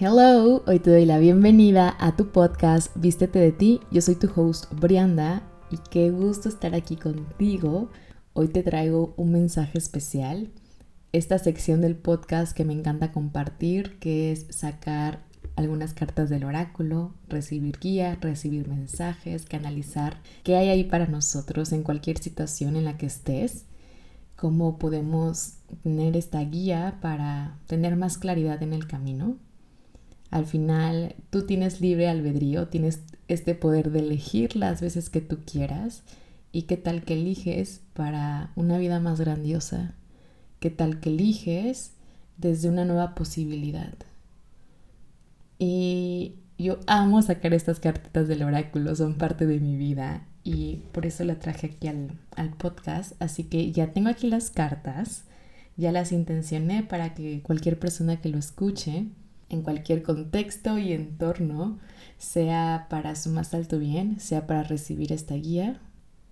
Hello, hoy te doy la bienvenida a tu podcast Vístete de ti. Yo soy tu host Brianda y qué gusto estar aquí contigo. Hoy te traigo un mensaje especial. Esta sección del podcast que me encanta compartir, que es sacar algunas cartas del oráculo, recibir guía, recibir mensajes, canalizar qué hay ahí para nosotros en cualquier situación en la que estés, cómo podemos tener esta guía para tener más claridad en el camino al final tú tienes libre albedrío, tienes este poder de elegir las veces que tú quieras y qué tal que eliges para una vida más grandiosa, qué tal que eliges desde una nueva posibilidad. Y yo amo sacar estas cartitas del oráculo, son parte de mi vida y por eso la traje aquí al, al podcast. Así que ya tengo aquí las cartas, ya las intencioné para que cualquier persona que lo escuche en cualquier contexto y entorno, sea para su más alto bien, sea para recibir esta guía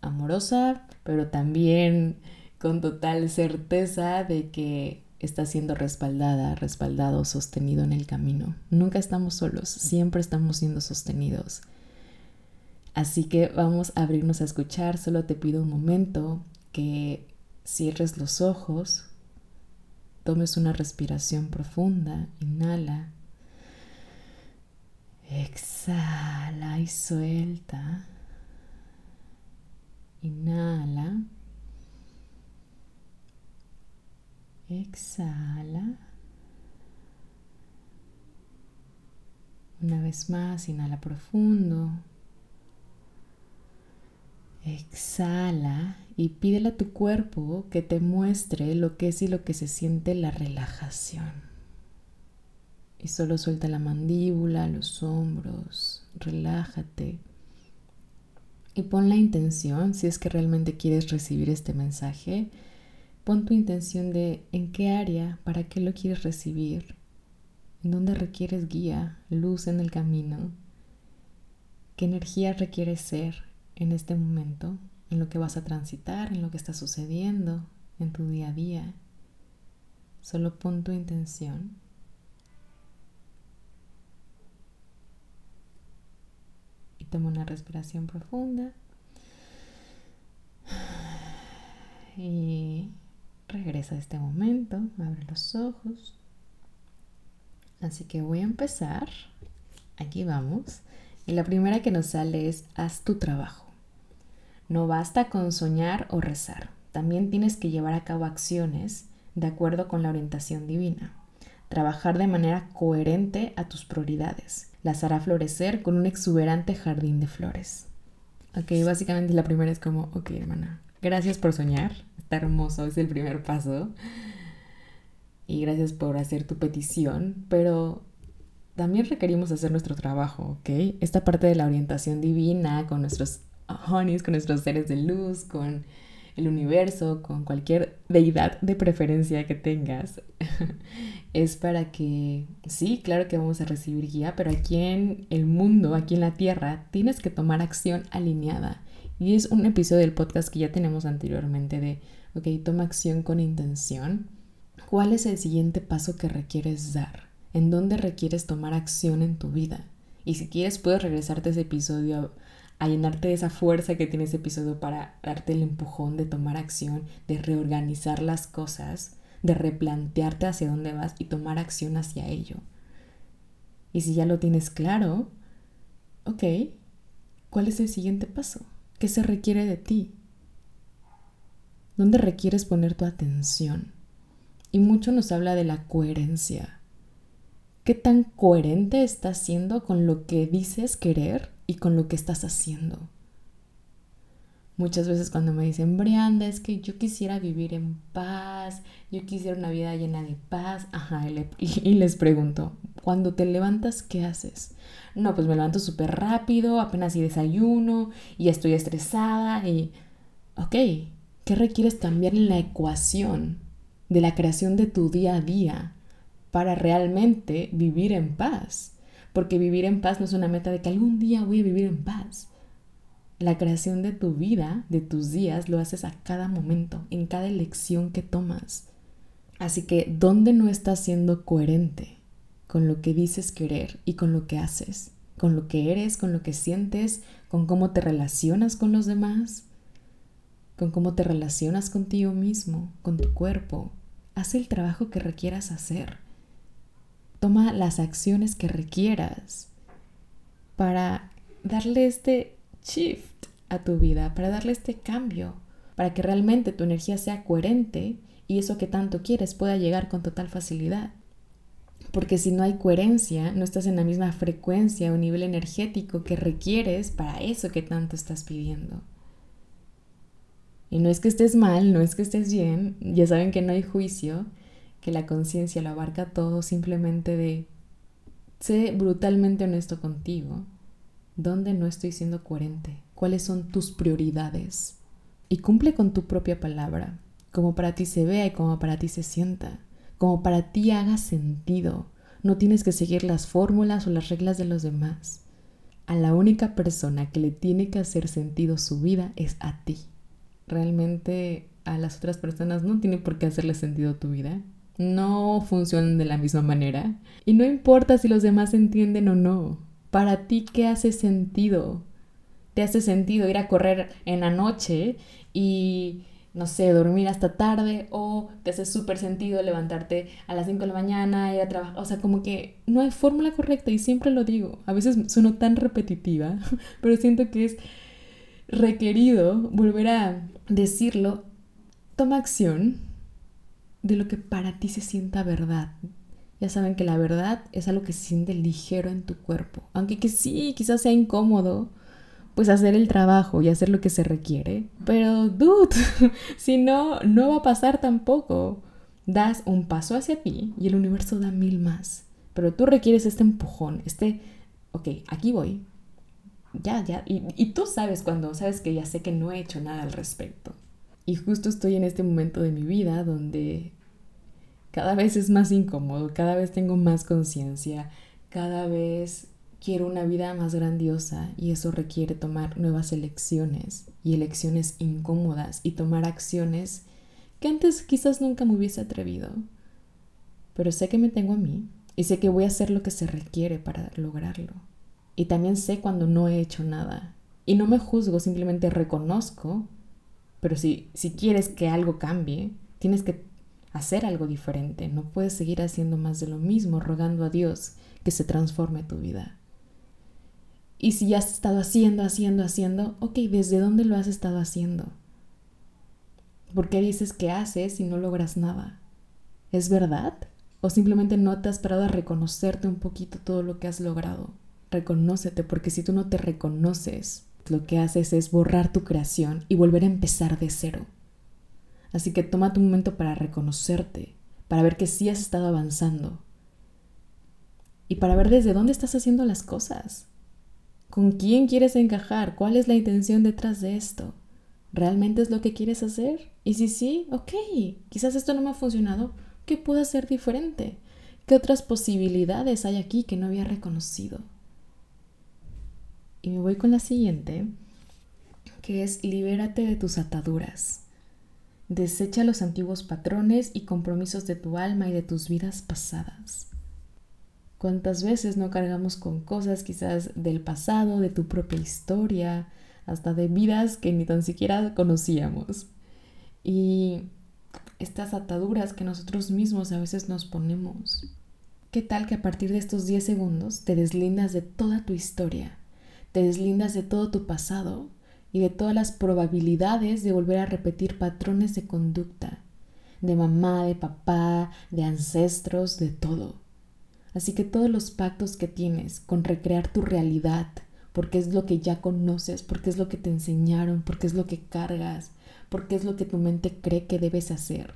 amorosa, pero también con total certeza de que está siendo respaldada, respaldado, sostenido en el camino. Nunca estamos solos, siempre estamos siendo sostenidos. Así que vamos a abrirnos a escuchar, solo te pido un momento que cierres los ojos, Tomes una respiración profunda, inhala. Exhala y suelta. Inhala. Exhala. Una vez más, inhala profundo. Exhala y pídele a tu cuerpo que te muestre lo que es y lo que se siente la relajación. Y solo suelta la mandíbula, los hombros, relájate. Y pon la intención, si es que realmente quieres recibir este mensaje, pon tu intención de en qué área, para qué lo quieres recibir, en dónde requieres guía, luz en el camino, qué energía requieres ser, en este momento, en lo que vas a transitar, en lo que está sucediendo en tu día a día. Solo pon tu intención. Toma una respiración profunda. Y regresa a este momento, abre los ojos. Así que voy a empezar. Aquí vamos. Y la primera que nos sale es haz tu trabajo. No basta con soñar o rezar, también tienes que llevar a cabo acciones de acuerdo con la orientación divina. Trabajar de manera coherente a tus prioridades. Las hará florecer con un exuberante jardín de flores. Ok, básicamente la primera es como, ok hermana, gracias por soñar, está hermoso, es el primer paso. Y gracias por hacer tu petición, pero también requerimos hacer nuestro trabajo, ¿ok? Esta parte de la orientación divina con nuestros honeys, con nuestros seres de luz, con el universo, con cualquier deidad de preferencia que tengas, es para que, sí, claro que vamos a recibir guía, pero aquí en el mundo, aquí en la Tierra, tienes que tomar acción alineada. Y es un episodio del podcast que ya tenemos anteriormente de, ok, toma acción con intención. ¿Cuál es el siguiente paso que requieres dar? ¿En dónde requieres tomar acción en tu vida? Y si quieres, puedes regresarte ese episodio a llenarte de esa fuerza que tiene ese episodio para darte el empujón de tomar acción, de reorganizar las cosas, de replantearte hacia dónde vas y tomar acción hacia ello. Y si ya lo tienes claro, ok, ¿cuál es el siguiente paso? ¿Qué se requiere de ti? ¿Dónde requieres poner tu atención? Y mucho nos habla de la coherencia. ¿Qué tan coherente estás siendo con lo que dices querer y con lo que estás haciendo. Muchas veces cuando me dicen, Brianda, es que yo quisiera vivir en paz, yo quisiera una vida llena de paz, ajá, y, les pregunto, cuando te levantas, ¿qué haces? No, pues me levanto súper rápido, apenas y desayuno, y estoy estresada, y, ok, ¿qué requieres cambiar en la ecuación de la creación de tu día a día para realmente vivir en paz? Porque vivir en paz no es una meta de que algún día voy a vivir en paz. La creación de tu vida, de tus días, lo haces a cada momento, en cada elección que tomas. Así que, ¿dónde no estás siendo coherente? con lo que dices querer y con lo que haces, con lo que eres, con lo que sientes, con cómo te relacionas con los demás, con cómo te relacionas contigo mismo, con tu cuerpo. Haz el trabajo que requieras hacer. Toma las acciones que requieras para darle este shift a tu vida, para darle este cambio, para que realmente tu energía sea coherente y eso que tanto quieres pueda llegar con total facilidad. Porque si no hay coherencia, no estás en la misma frecuencia o nivel energético que requieres para eso que tanto estás pidiendo. Y no es que estés mal, no es que estés bien, ya saben que no hay juicio, que la conciencia lo abarca todo, simplemente de sé brutalmente honesto contigo, dónde no estoy siendo coherente, cuáles son tus prioridades y cumple con tu propia palabra, como para ti se vea y como para ti se sienta, como para ti haga sentido. No tienes que seguir las fórmulas o las reglas de los demás. A la única persona que le tiene que hacer sentido su vida es a ti realmente a las otras personas no tiene por qué hacerle sentido tu vida. No funcionan de la misma manera. Y no importa si los demás entienden o no. Para ti, ¿qué hace sentido? ¿Te hace sentido ir a correr en la noche y, no sé, dormir hasta tarde? ¿O te hace súper sentido levantarte a las 5 de la mañana, ir a trabajar? O sea, como que no hay fórmula correcta y siempre lo digo. A veces sueno tan repetitiva, pero siento que es requerido volver a decirlo, toma acción de lo que para ti se sienta verdad. Ya saben que la verdad es algo que se siente ligero en tu cuerpo. Aunque que sí, quizás sea incómodo, pues hacer el trabajo y hacer lo que se requiere. Pero, dude, si no, no va a pasar tampoco. Das un paso hacia ti y el universo da mil más. Pero tú requieres este empujón, este, ok, aquí voy, ya, ya, y, tú sabes cuando sabes que ya sé que no he hecho nada al respecto. Y justo estoy en este momento de mi vida donde cada vez es más incómodo, cada vez tengo más conciencia, cada vez quiero una vida más grandiosa y eso requiere tomar nuevas elecciones y elecciones incómodas y tomar acciones que antes quizás nunca me hubiese atrevido. Pero sé que me tengo a mí y sé que voy a hacer lo que se requiere para lograrlo. Y también sé cuando no he hecho nada. Y no me juzgo, simplemente reconozco. Pero si, si quieres que algo cambie, tienes que hacer algo diferente. No puedes seguir haciendo más de lo mismo, rogando a Dios que se transforme tu vida. Y si has estado haciendo, haciendo, haciendo, ok, ¿desde dónde lo has estado haciendo? ¿Por qué dices que haces y no logras nada? ¿Es verdad? ¿O simplemente no te has parado a reconocerte un poquito todo lo que has logrado? reconócete, porque si tú no te reconoces, lo que haces es borrar tu creación y volver a empezar de cero. Así que toma tu momento para reconocerte, para ver que sí has estado avanzando y para ver desde dónde estás haciendo las cosas. ¿Con quién quieres encajar? ¿Cuál es la intención detrás de esto? ¿Realmente es lo que quieres hacer? Y si sí, ok, quizás esto no me ha funcionado, ¿qué puedo hacer diferente? ¿Qué otras posibilidades hay aquí que no había reconocido? Y me voy con la siguiente, que es libérate de tus ataduras. Desecha los antiguos patrones y compromisos de tu alma y de tus vidas pasadas. ¿Cuántas veces no cargamos con cosas quizás del pasado, de tu propia historia, hasta de vidas que ni tan siquiera conocíamos? Y estas ataduras que nosotros mismos a veces nos ponemos. ¿Qué tal que a partir de estos 10 segundos te deslindas de toda tu historia, te deslindas de todo tu pasado y de todas las probabilidades de volver a repetir patrones de conducta, de mamá, de papá, de ancestros, de todo. Así que todos los pactos que tienes con recrear tu realidad, porque es lo que ya conoces, porque es lo que te enseñaron, porque es lo que cargas, porque es lo que tu mente cree que debes hacer.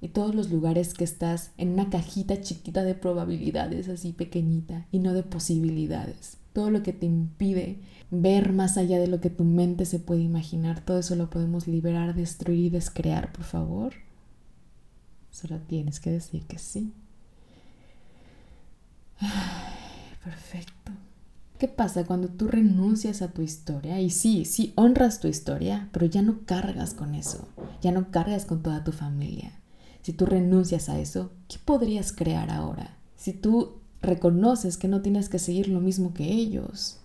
Y todos los lugares que estás en una cajita chiquita de probabilidades, así pequeñita, y no de posibilidades todo lo que te impide ver más allá de lo que tu mente se puede imaginar, todo eso lo podemos liberar, destruir y descrear, por favor. Solo tienes que decir que sí. perfecto. ¿Qué pasa cuando tú renuncias a tu historia? Y sí, sí, honras tu historia, pero ya no cargas con eso, ya no cargas con toda tu familia. Si tú renuncias a eso, ¿qué podrías crear ahora? Si tú reconoces que no tienes que seguir lo mismo que ellos,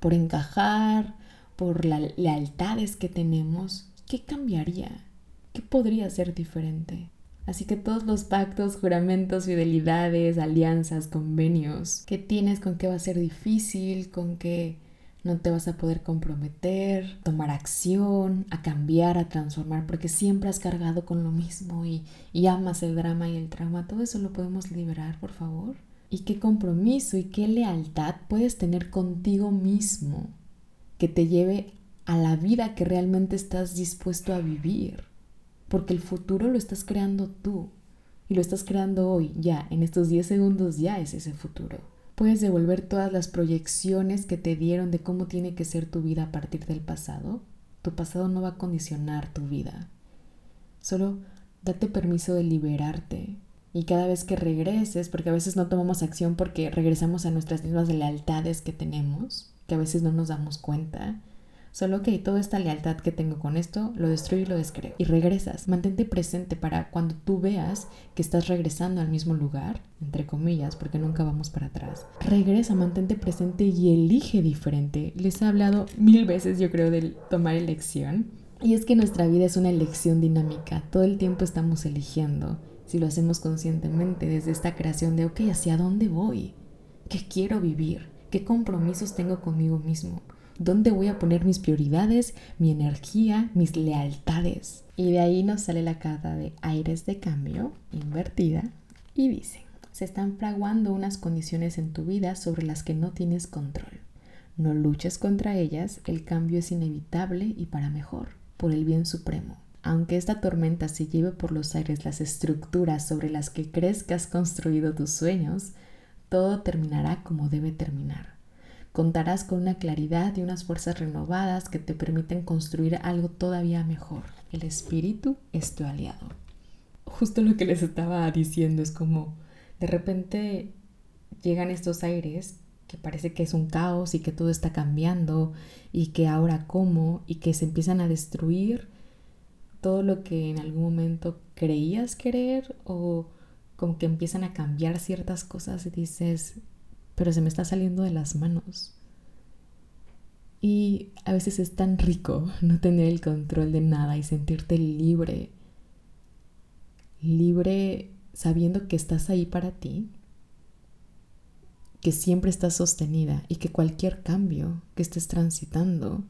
por encajar, por las lealtades que tenemos, ¿qué cambiaría? ¿Qué podría ser diferente? Así que todos los pactos, juramentos, fidelidades, alianzas, convenios que tienes con que va a ser difícil, con que no te vas a poder comprometer, tomar acción, a cambiar, a transformar, porque siempre has cargado con lo mismo y, y amas el drama y el trauma, todo eso lo podemos liberar, por favor. ¿Y qué compromiso y qué lealtad puedes tener contigo mismo que te lleve a la vida que realmente estás dispuesto a vivir? porque el futuro lo estás creando tú y lo estás creando hoy, ya, en estos 10 segundos ya es ese futuro. Puedes devolver todas las proyecciones que te dieron de cómo tiene que ser tu vida a partir del pasado. Tu pasado no va a condicionar tu vida. Solo date permiso de liberarte. Y cada vez que regreses, porque a veces no tomamos acción porque regresamos a nuestras mismas lealtades que tenemos, que a veces no nos damos cuenta, Solo que toda esta lealtad que tengo con esto, lo destruyo y lo descreo. Y regresas. Mantente presente para cuando tú veas que estás regresando al mismo lugar, entre comillas, porque nunca vamos para atrás. Regresa, mantente presente y elige diferente. Les he hablado mil veces, yo creo, de tomar elección. Y es que nuestra vida es una elección dinámica. Todo el tiempo estamos eligiendo. Si lo hacemos conscientemente desde esta creación de, ok, ¿hacia dónde voy? ¿Qué quiero vivir? ¿Qué compromisos tengo conmigo mismo? dónde voy a poner mis prioridades, mi energía, mis lealtades. Y de ahí nos sale la carta de aires de cambio invertida y dice, se están fraguando unas condiciones en tu vida sobre las que no tienes control. No luches contra ellas, el cambio es inevitable y para mejor, por el bien supremo. Aunque esta tormenta se lleve por los aires las estructuras sobre las que crees que has construido tus sueños, todo terminará como debe terminar. Contarás con una claridad y unas fuerzas renovadas que te permiten construir algo todavía mejor. El espíritu es tu aliado. Justo lo que les estaba diciendo es como de repente llegan estos aires que parece que es un caos y que todo está cambiando y que ahora cómo y que se empiezan a destruir todo lo que en algún momento creías querer o como que empiezan a cambiar ciertas cosas y dices, pero se me está saliendo de las manos. Y a veces es tan rico no tener el control de nada y sentirte libre, libre sabiendo que estás ahí para ti, que siempre estás sostenida y que cualquier cambio que estés transitando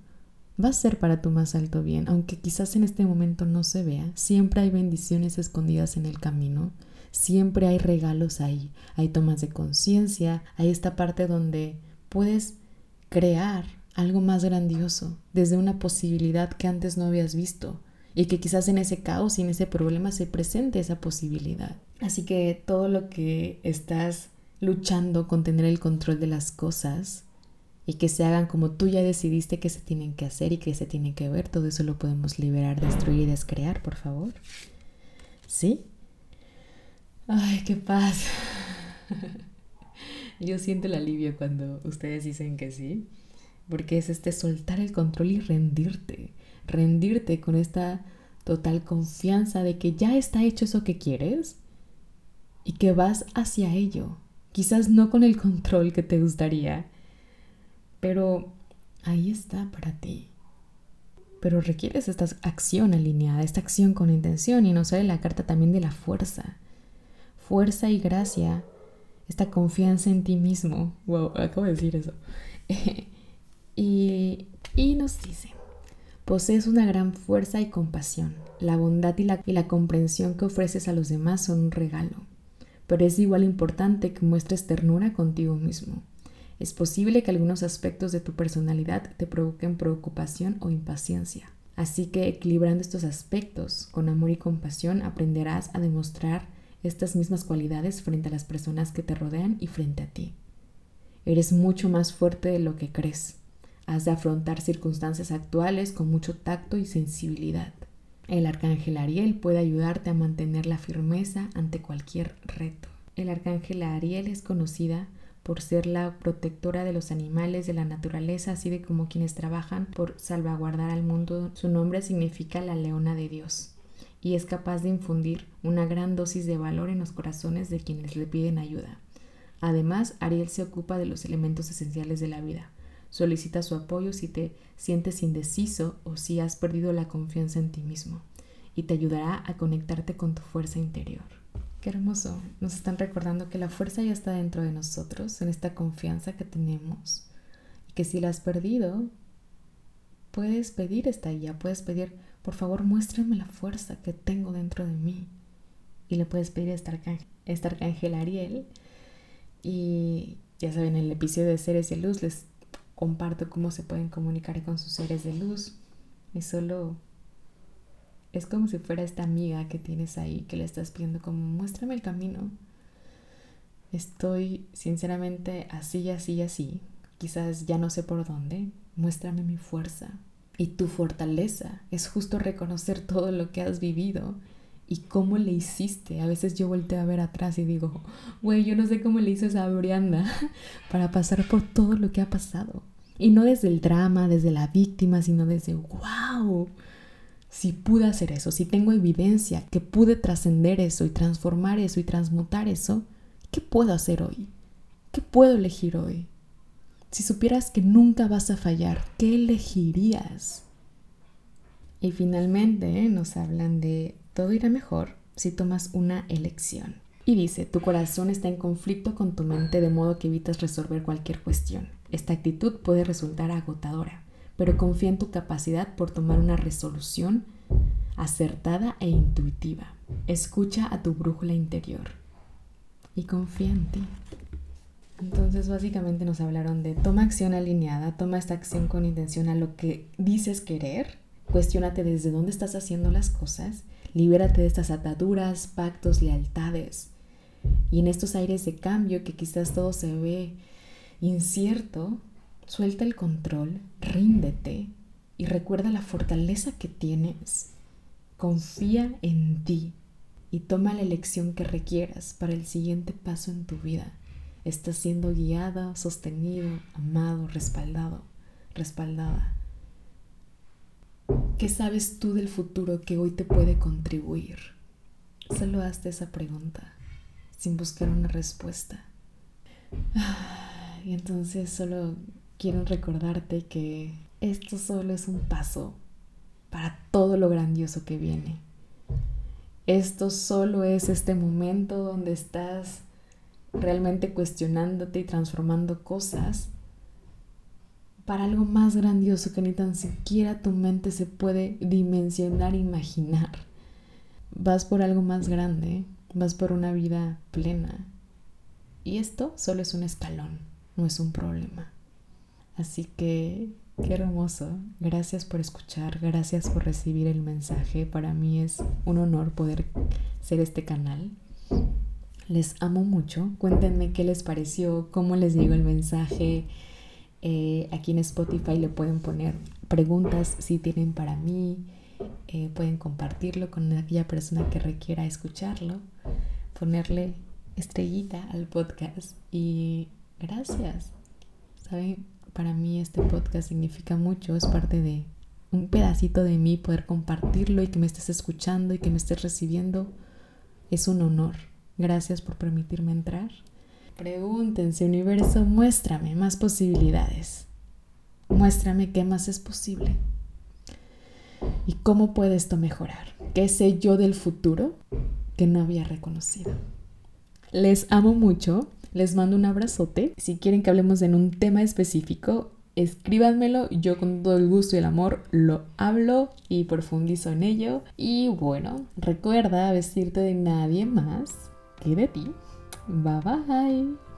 va a ser para tu más alto bien, aunque quizás en este momento no se vea, siempre hay bendiciones escondidas en el camino. Siempre hay regalos ahí, hay tomas de conciencia, hay esta parte donde puedes crear algo más grandioso desde una posibilidad que antes no habías visto y que quizás en ese caos y en ese problema se presente esa posibilidad. Así que todo lo que estás luchando con tener el control de las cosas y que se hagan como tú ya decidiste que se tienen que hacer y que se tienen que ver, todo eso lo podemos liberar, destruir y descrear, por favor. ¿Sí? Ay, qué paz. Yo siento el alivio cuando ustedes dicen que sí, porque es este soltar el control y rendirte, rendirte con esta total confianza de que ya está hecho eso que quieres y que vas hacia ello. Quizás no con el control que te gustaría, pero ahí está para ti. Pero requieres esta acción alineada, esta acción con intención y nos sale la carta también de la fuerza fuerza y gracia, esta confianza en ti mismo. Wow, acabo de decir eso. y, y nos dice, posees una gran fuerza y compasión. La bondad y la, y la comprensión que ofreces a los demás son un regalo. Pero es igual importante que muestres ternura contigo mismo. Es posible que algunos aspectos de tu personalidad te provoquen preocupación o impaciencia. Así que equilibrando estos aspectos con amor y compasión aprenderás a demostrar estas mismas cualidades frente a las personas que te rodean y frente a ti. Eres mucho más fuerte de lo que crees. Has de afrontar circunstancias actuales con mucho tacto y sensibilidad. El arcángel Ariel puede ayudarte a mantener la firmeza ante cualquier reto. El arcángel Ariel es conocida por ser la protectora de los animales de la naturaleza, así de como quienes trabajan por salvaguardar al mundo. Su nombre significa la leona de Dios y es capaz de infundir una gran dosis de valor en los corazones de quienes le piden ayuda. Además, Ariel se ocupa de los elementos esenciales de la vida. Solicita su apoyo si te sientes indeciso o si has perdido la confianza en ti mismo y te ayudará a conectarte con tu fuerza interior. Qué hermoso. Nos están recordando que la fuerza ya está dentro de nosotros, en esta confianza que tenemos. Y que si la has perdido, puedes pedir esta guía, puedes pedir, por favor, muéstrame la fuerza que tengo dentro de mí. Y le puedes pedir a esta arcángel, Ariel. Y ya saben, en el episodio de Seres de Luz les comparto cómo se pueden comunicar con sus seres de luz. Y solo es como si fuera esta amiga que tienes ahí, que le estás pidiendo como, muéstrame el camino. Estoy sinceramente así, así, así. Quizás ya no sé por dónde, muéstrame mi fuerza. Y tu fortaleza es justo reconocer todo lo que has vivido y cómo le hiciste. A veces yo volteo a ver atrás y digo, güey, yo no sé cómo le hizo esa Brianda para pasar por todo lo que ha pasado. Y no desde el drama, desde la víctima, sino desde, wow, si pude hacer eso, si tengo evidencia que pude trascender eso y transformar eso y transmutar eso, ¿qué puedo hacer hoy? ¿Qué puedo elegir hoy? Si supieras que nunca vas a fallar, ¿qué elegirías? Y finalmente nos hablan de todo irá mejor si tomas una elección. Y dice, tu corazón está en conflicto con tu mente de modo que evitas resolver cualquier cuestión. Esta actitud puede resultar agotadora, pero confía en tu capacidad por tomar una resolución acertada e intuitiva. Escucha a tu brújula interior y confía en ti. Entonces básicamente nos hablaron de toma acción alineada, toma esta acción con intención a lo que dices querer, cuestionate desde dónde estás haciendo las cosas, libérate de estas ataduras, pactos, lealtades. Y en estos aires de cambio que quizás todo se ve incierto, suelta el control, ríndete y recuerda la fortaleza que tienes. Confía en ti y toma la elección que requieras para el siguiente paso en tu vida. Estás siendo guiada, sostenido, amado, respaldado, respaldada. ¿Qué sabes tú del futuro que hoy te puede contribuir? Solo hazte esa pregunta, sin buscar una respuesta. Y entonces solo quiero recordarte que esto solo es un paso para todo lo grandioso que viene. Esto solo es este momento donde estás realmente cuestionándote y transformando cosas para algo más grandioso que ni tan siquiera tu mente se puede dimensionar, imaginar. Vas por algo más grande, vas por una vida plena. Y esto solo es un escalón, no es un problema. Así que, qué hermoso. Gracias por escuchar, gracias por recibir el mensaje. Para mí es un honor poder ser este canal. Les amo mucho. Cuéntenme qué les pareció, cómo les llegó el mensaje. Eh, aquí en Spotify le pueden poner preguntas si tienen para mí. Eh, pueden compartirlo con aquella persona que requiera escucharlo. Ponerle estrellita al podcast. Y gracias. ¿Saben? Para mí este podcast significa mucho. Es parte de un pedacito de mí poder compartirlo y que me estés escuchando y que me estés recibiendo. Es un honor. Gracias por permitirme entrar. Pregúntense, universo, muéstrame más posibilidades. Muéstrame qué más es posible. ¿Y cómo puede esto mejorar? ¿Qué sé yo del futuro que no había reconocido? Les amo mucho, les mando un abrazote. Si quieren que hablemos en un tema específico, escríbanmelo, yo con todo el gusto y el amor lo hablo y profundizo en ello. Y bueno, recuerda vestirte de nadie más de ti. Bye bye.